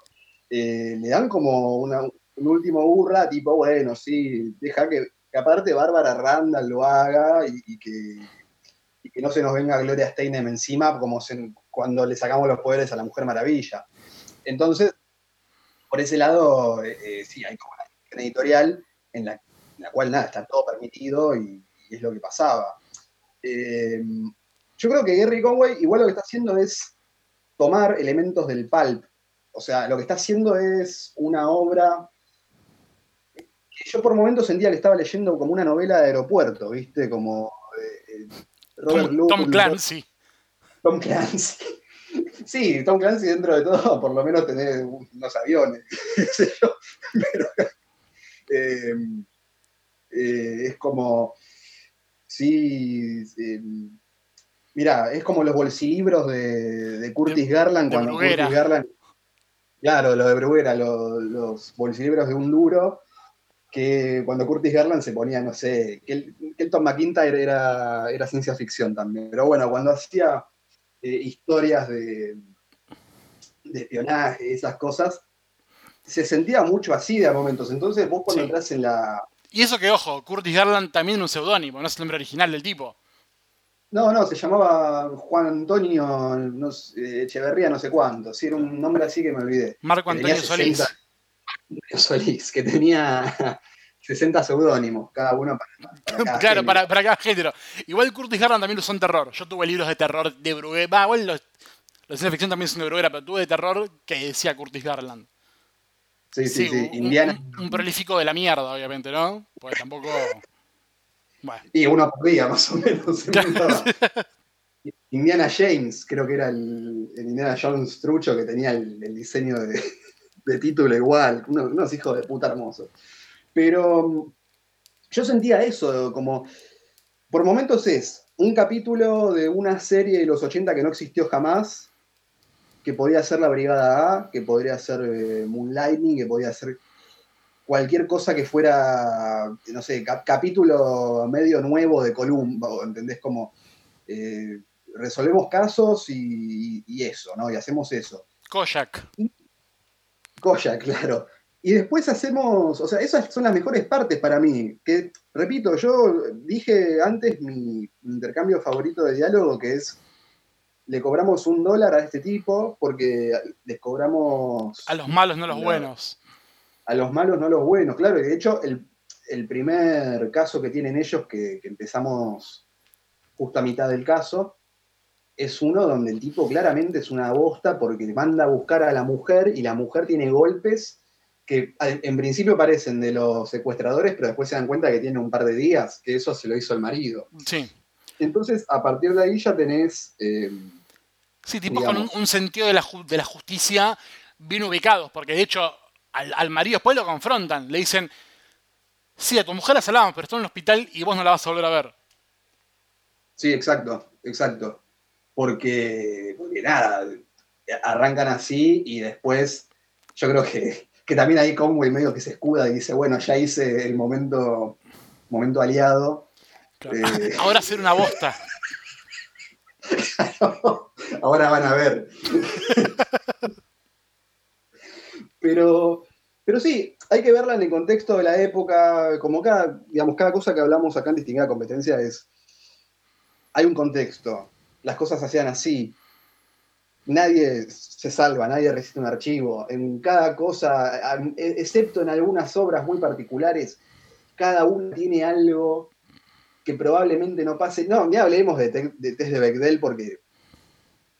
eh, le dan como una- un último burra, tipo, bueno, sí, deja que, que aparte Bárbara Randall lo haga y, y que, y que no se nos venga Gloria Steinem encima como se- cuando le sacamos los poderes a la Mujer Maravilla. Entonces, por ese lado, eh, sí, hay como una editorial en la, en la cual nada, está todo permitido y, y es lo que pasaba. Eh, yo creo que Gary Conway igual lo que está haciendo es tomar elementos del pulp. O sea, lo que está haciendo es una obra que yo por momentos sentía que estaba leyendo como una novela de aeropuerto, ¿viste? Como eh, eh, Robert Tom Clancy. Tom Clancy. Sí, Tom Clancy dentro de todo, por lo menos tener unos aviones, qué sé yo. Pero, eh, eh, es como, sí, eh, mira, es como los bolsilibros de, de Curtis Garland de cuando Bruguera. Curtis Garland, claro, lo de Bruguera, lo- los bolsilibros de un duro, que cuando Curtis Garland se ponía, no sé, que el, que el Tom McIntyre era, era ciencia ficción también, pero bueno, cuando hacía eh, historias de, de espionaje, esas cosas, se sentía mucho así de a momentos. Entonces vos cuando Sí. entras en la... Y eso que, ojo, Curtis Garland también es un seudónimo, no es el nombre original del tipo. No, no, se llamaba Juan Antonio no sé, Echeverría, no sé cuánto. Sí, era un nombre así que me olvidé. Marco Antonio Solís. 60 Antonio Solís, que tenía 60 seudónimos, cada uno para, para cada claro, género. para, para cada género. Igual Curtis Garland también usó en terror. Yo tuve libros de terror de Bruguera. Va, igual los, los de ciencia ficción también son de Bruguera, pero tuve de terror que decía Curtis Garland. Sí, sí, sí. un, Indiana. un- un prolífico de la mierda, obviamente, ¿no? Pues tampoco. Bueno, Y uno por día, más o menos. Indiana James, creo que era el, el Indiana Jones trucho que tenía el, el diseño de, de título igual, unos, unos hijos de puta hermosos. Pero mm, yo sentía eso, como por momentos es un capítulo de una serie de los 80 que no existió jamás, que podía ser la Brigada A, que podría ser eh, Moonlightning, que podía ser cualquier cosa que fuera, no sé, cap- capítulo medio nuevo de Columbo, ¿entendés? Como eh, resolvemos casos y, y eso, ¿no? Y hacemos eso. Kojak. Koya, claro. Y después hacemos, o sea, esas son las mejores partes para mí. Que, repito, yo dije antes mi intercambio favorito de diálogo, que es, le cobramos un dólar a este tipo porque les cobramos A los malos, no los La- buenos. a los malos, no los buenos, claro. Y de hecho, el, el primer caso que tienen ellos, que, que empezamos justo a mitad del caso, es uno donde el tipo claramente es una bosta porque manda a buscar a la mujer y la mujer tiene golpes que en principio parecen de los secuestradores, pero después se dan cuenta que tiene un par de días, que eso se lo hizo el marido. Sí. Entonces, a partir de ahí ya tenés... eh, Sí, tipos con un, sentido de la, de la justicia bien ubicados, porque de hecho al, al marido después lo confrontan, le dicen, sí, a tu mujer la salvamos, pero está en el hospital y vos no la vas a volver a ver. Sí, exacto, exacto. Porque, porque nada, arrancan así y después yo creo que, que también ahí Conway medio que se escuda y dice, bueno, ya hice el momento, momento aliado. Claro. Eh, Ahora ser una bosta. ahora van a ver. pero, pero sí, hay que verla en el contexto de la época, como cada, digamos, cada cosa que hablamos acá en Distinguida Competencia es, hay un contexto, las cosas se hacían así, nadie se salva, nadie resiste un archivo, en cada cosa, excepto en algunas obras muy particulares, cada uno tiene algo que probablemente no pase. No, ni hablemos de, te- de test de Bechdel porque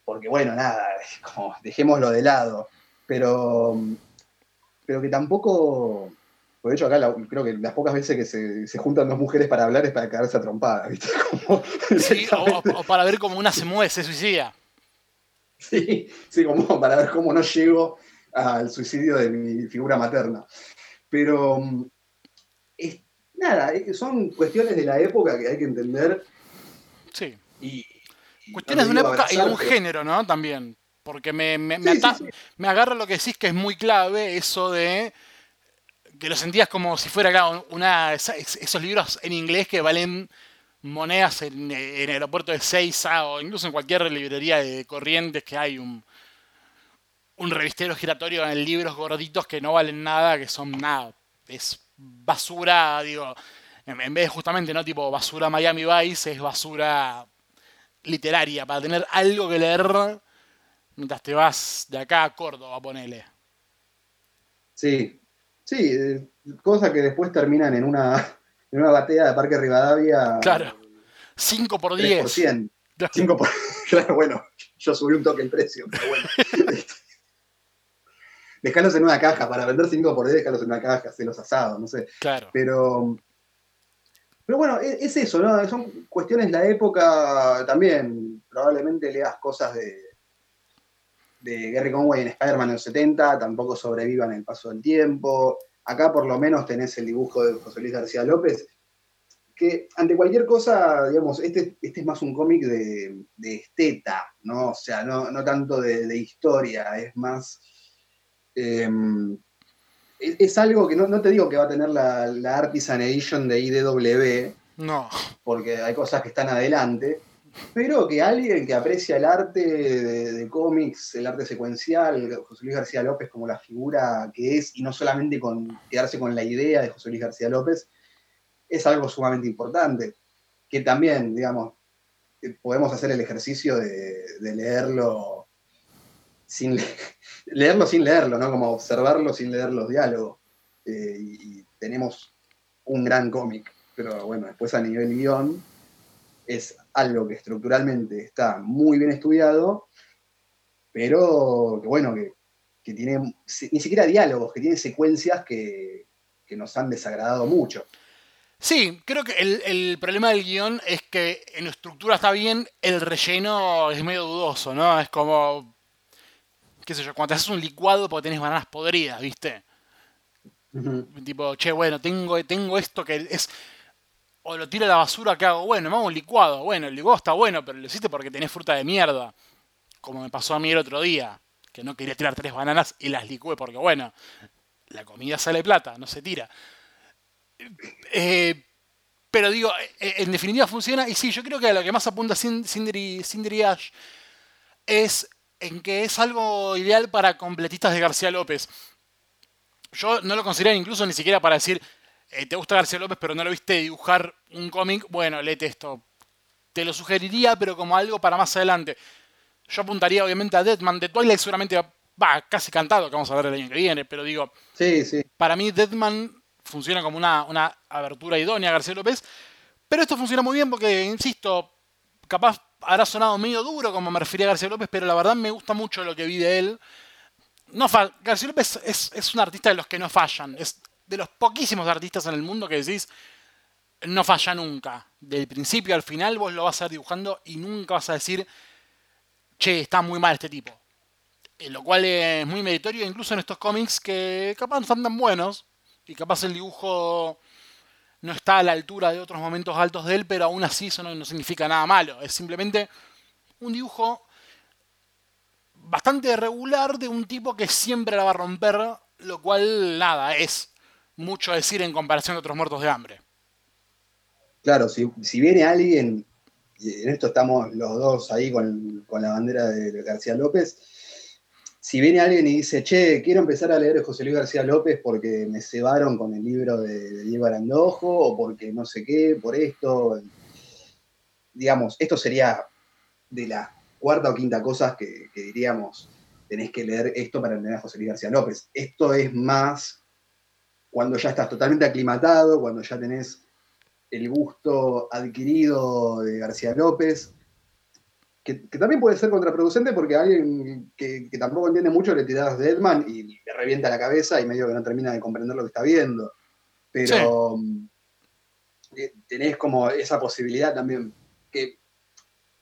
porque bueno, nada, como dejémoslo de lado, pero, pero que tampoco, por hecho acá creo que las pocas veces que se, juntan dos mujeres para hablar es para quedarse a trompada, ¿viste? sí, o, para ver cómo una se mueve, se suicida. Sí, sí, como para ver cómo no llego al suicidio de mi figura materna. Pero nada, son cuestiones de la época que hay que entender. Sí. Y, cuestiones de una época y de un género, ¿no? También. Porque me, me, me, agarra lo que decís que es muy clave, eso de que lo sentías como si fuera una, esos libros en inglés que valen monedas en, el aeropuerto de Seiza o incluso en cualquier librería de corrientes que hay un, un revistero giratorio en libros gorditos que no valen nada, que son nada. Es basura, digo, en, vez de justamente, ¿no? Tipo basura Miami Vice, es basura literaria, para tener algo que leer mientras te vas de acá a Córdoba, ponele. Sí, sí, eh, cosas que después terminan en una, en una batea de Parque Rivadavia. Claro, 5 por 10. 5 por... Claro, bueno, yo subí un toque el precio, pero bueno. dejarlos en una caja, para vender 5 por 10, dejarlos en una caja, hacerlos asados, no sé. Claro. Pero, pero bueno, e, es, eso, ¿no? Son cuestiones de la época también. Probablemente leas cosas de, de Gary Conway en Spider-Man en los 70, tampoco sobrevivan el paso del tiempo. Acá por lo menos tenés el dibujo de José Luis García López, que ante cualquier cosa, digamos, este, este es más un cómic de, esteta, ¿no? O sea, no, tanto de, de, historia, es más Em, es, algo que no, te digo que va a tener la, la Artisan Edition de IDW. No. Porque hay cosas que están adelante. Pero que alguien que aprecia el arte de, cómics, el arte secuencial, José Luis García López como la figura que es, y no solamente con quedarse con la idea de José Luis García López, es algo sumamente importante. Que también, digamos, podemos hacer el ejercicio de, leerlo sin leerlo sin leerlo, ¿no? Como observarlo sin leer los diálogos. Eh, y, tenemos un gran cómic, pero bueno, después a nivel guion es algo que estructuralmente está muy bien estudiado, pero que bueno, que, tiene ni siquiera diálogos, que tiene secuencias que, nos han desagradado mucho. Sí, creo que el, el, problema del guion es que en estructura está bien, el relleno es medio dudoso, ¿no? Es como qué sé yo, cuando te haces un licuado porque tenés bananas podridas, ¿viste? Tipo, che, bueno, tengo, tengo esto que es. O lo tiro a la basura que hago, bueno, me hago un licuado. Bueno, el licuado está bueno, pero lo hiciste porque tenés fruta de mierda. Como me pasó a mí el otro día, que no quería tirar tres bananas y las licué porque, bueno, la comida sale plata, no se tira. Eh, pero digo, eh, en definitiva funciona. Y sí, yo creo que a lo que más apunta Cindy Ash es en que es algo ideal para completistas de García López. Yo no lo considero incluso ni siquiera para decir, eh, te gusta García López, pero no lo viste dibujar un cómic, bueno, léete esto. Te lo sugeriría, pero como algo para más adelante. Yo apuntaría obviamente a Deadman. De Twilight seguramente va casi cantado, que vamos a ver el año que viene, pero digo, sí, sí. para mí Deadman funciona como una, una abertura idónea a García López. Pero esto funciona muy bien porque, insisto, capaz habrá sonado medio duro como me refería a García López, pero la verdad me gusta mucho lo que vi de él. No García López es, un artista de los que no fallan. Es de los poquísimos artistas en el mundo que decís, no falla nunca. Del principio al final vos lo vas a ir dibujando y nunca vas a decir, che, está muy mal este tipo. Eh, lo cual es muy meritorio, incluso en estos cómics que capaz no están tan buenos y capaz el dibujo no está a la altura de otros momentos altos de él, pero aún así eso no, significa nada malo. Es simplemente un dibujo bastante regular de un tipo que siempre la va a romper, lo cual nada, es mucho decir en comparación de otros muertos de hambre. Claro, si, viene alguien, y en esto estamos los dos ahí con, la bandera de García López, si viene alguien y dice, che, quiero empezar a leer José Luis García López porque me cebaron con el libro de, Diego Arandojo o porque no sé qué, por esto, digamos, esto sería de las cuarta o quinta cosas que, diríamos, tenés que leer esto para entender a José Luis García López. Esto es más cuando ya estás totalmente aclimatado, cuando ya tenés el gusto adquirido de García López. que, que también puede ser contraproducente porque a alguien que, que tampoco entiende mucho le tiras Deadman y le revienta la cabeza y medio que no termina de comprender lo que está viendo. Pero eh, tenés como esa posibilidad también que,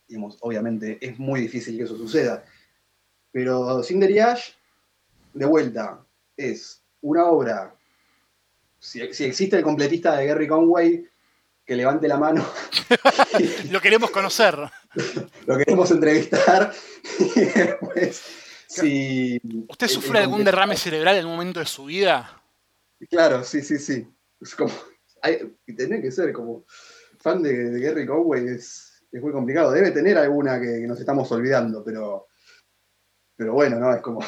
digamos, obviamente es muy difícil que eso suceda. Pero Cinder Ash, de vuelta, es una obra. Si, si existe el completista de Gary Conway, que levante la mano. Lo queremos conocer. Lo queremos entrevistar. Y después, si. ¿Usted sufre el algún derrame cerebral en un momento de su vida? Claro, sí, sí, sí. Es como. Hay, y tener que ser como fan de, de Gary Conway es, es muy complicado. Debe tener alguna que, que nos estamos olvidando, pero. Pero bueno, ¿no? Es como.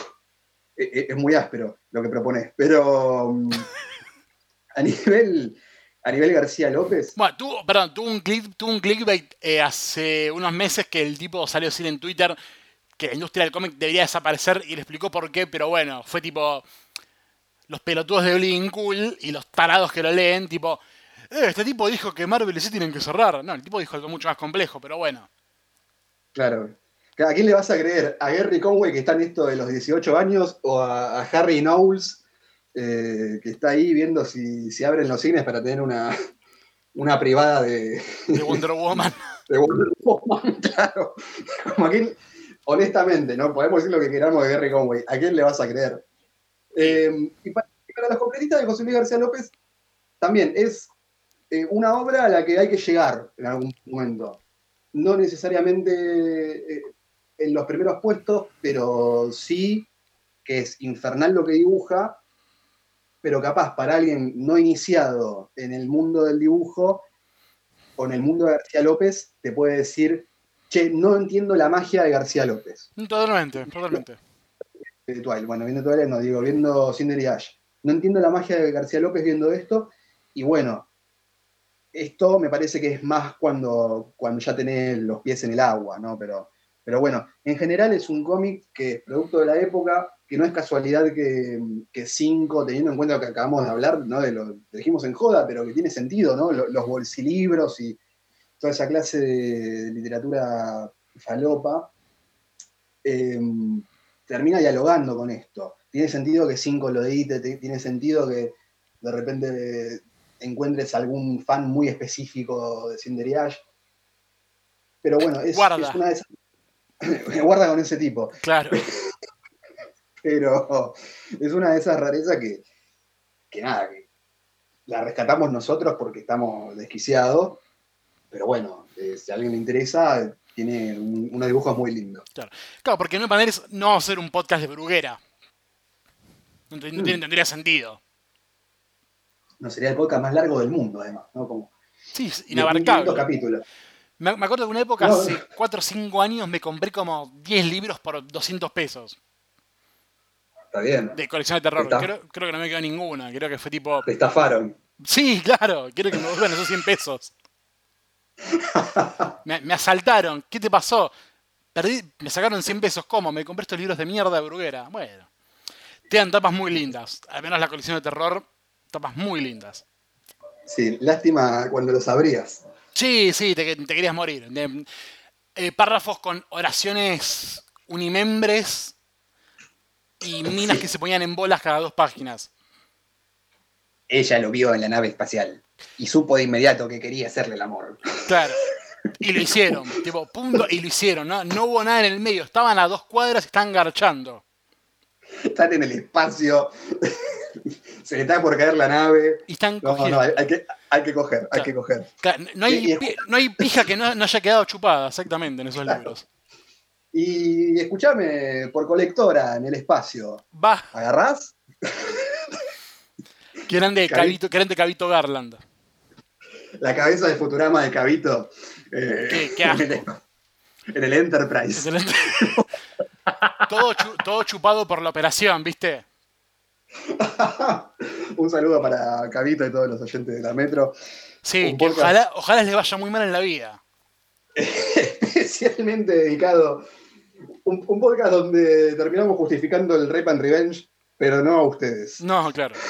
e- e- Es, muy áspero lo que propones. Pero. A nivel. A nivel García López. Bueno, tuvo, perdón, tuvo un, click, tuvo un clickbait eh, hace unos meses que el tipo salió a decir en Twitter que la industria del cómic debería desaparecer y le explicó por qué, pero bueno, fue tipo los pelotudos de Bleeding Cool y los tarados que lo leen, tipo, "Eh, este tipo dijo que Marvel y sí tienen que cerrar. No, el tipo dijo algo mucho más complejo, pero bueno. Claro. ¿A quién le vas a creer? ¿A Gary Conway que está en esto de los 18 años o a, a Harry Knowles eh, que está ahí viendo si, si abren los cines para tener una, una privada de, De Wonder Woman. de Wonder Woman? Claro. Como a quién- honestamente, ¿no? Podemos decir lo que queramos de Gary Conway. ¿A quién le vas a creer? Eh, y, para, para los completistas de José Luis García López, también es eh, una obra a la que hay que llegar en algún momento. No necesariamente eh, en los primeros puestos, pero sí que es infernal lo que dibuja, pero capaz para alguien no iniciado en el mundo del dibujo o en el mundo de García López, te puede decir, che, no entiendo la magia de García López Totalmente, totalmente. Bueno, viendo Twilight no digo, viendo Cinder y Ash. No entiendo la magia de García López viendo esto. Y bueno, esto me parece que es más cuando, cuando ya tenés los pies en el agua, ¿no? Pero, pero bueno, en general es un cómic que es producto de la época, que no es casualidad que, que cinco, teniendo en cuenta lo que acabamos de hablar, ¿no? De lo, lo dijimos en joda, pero que tiene sentido, ¿no? Lo- Los bolsilibros y toda esa clase de, literatura falopa. eh, termina dialogando con esto. Tiene sentido que cinco lo edite, te- tiene sentido que de repente encuentres algún fan muy específico de Cinder y Ash. Pero bueno, es, es una de esas. Guarda con ese tipo. Claro. Pero es una de esas rarezas que, que nada, que la rescatamos nosotros porque estamos desquiciados. Pero bueno, eh, si a alguien le interesa, tiene un- unos dibujos muy lindos. Claro, porque no, Paneles no vamos a hacer un podcast de Bruguera. No, no tiene- tendría sentido. No sería el podcast más largo del mundo, además, ¿no? Como Sí, es 500 inabarcable. capítulos. Me, me acuerdo que una época, No. hace 4 o 5 años, me compré como 10 libros por 200 pesos Está bien. de colección de terror. Creo, creo que no me quedó ninguna. Creo que fue tipo. Te estafaron. Sí, claro, quiero que me devuelvan esos 100 pesos. Me, me asaltaron. ¿Qué te pasó? Perdí, me sacaron 100 pesos. ¿Cómo? Me compré estos libros de mierda de Bruguera. Bueno. Te dan tapas muy lindas. Al menos la colección de terror, tapas muy lindas. Sí, lástima cuando lo sabrías. Sí, sí, te, te querías morir. De- eh, párrafos con oraciones unimembres y minas que se ponían en bolas cada dos páginas. Ella lo vio en la nave espacial y supo de inmediato que quería hacerle el amor. Claro. Y lo hicieron. Tipo, punto, y lo hicieron. ¿no? no hubo nada en el medio. Estaban a dos cuadras y están garchando. Están en el espacio, se le está por caer la nave. Y están No, cogiendo. no, hay, hay que, hay que coger, hay que coger. Claro, no, hay, Y- y- pi- no hay pija que no, no haya quedado chupada, exactamente, en esos Claro. libros. Y escúchame, por colectora en el espacio, Va, ¿agarrás? qué grande Cabito. Grande Cabito Garland. La cabeza de Futurama de Cabito eh, Qué- qué asco. en, el, en el Enterprise. Todo, chu- todo chupado por la operación, ¿viste? Un saludo para Cabito y todos los oyentes de la Metro. Sí, que ojalá, ojalá les vaya muy mal en la vida. especialmente dedicado, un, un podcast donde terminamos justificando el Rape and Revenge, pero no a ustedes. No, claro.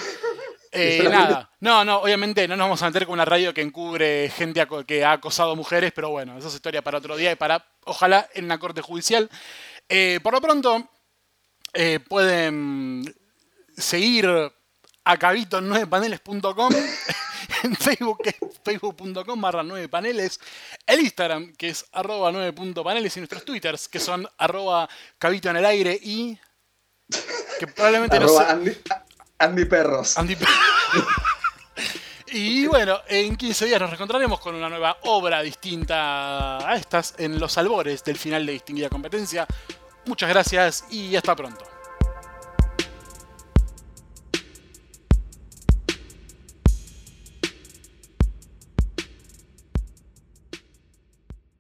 Eh, Solamente- nada, no, no, obviamente no nos vamos a meter con una radio que encubre gente que ha acosado mujeres, pero bueno, esa es historia para otro día y para, ojalá, en la corte judicial. Eh, por lo pronto, eh, pueden seguir a cabito9paneles.com en Facebook, que es facebook.com barra 9paneles, el Instagram, que es arroba 9.paneles, y nuestros Twitters, que son arroba cabito en el aire y... que probablemente no sé- Andy, Andy Perros. Andy- y bueno, en 15 días nos reencontraremos con una nueva obra distinta a estas en los albores del final de Distinguida Competencia. Muchas gracias y hasta pronto.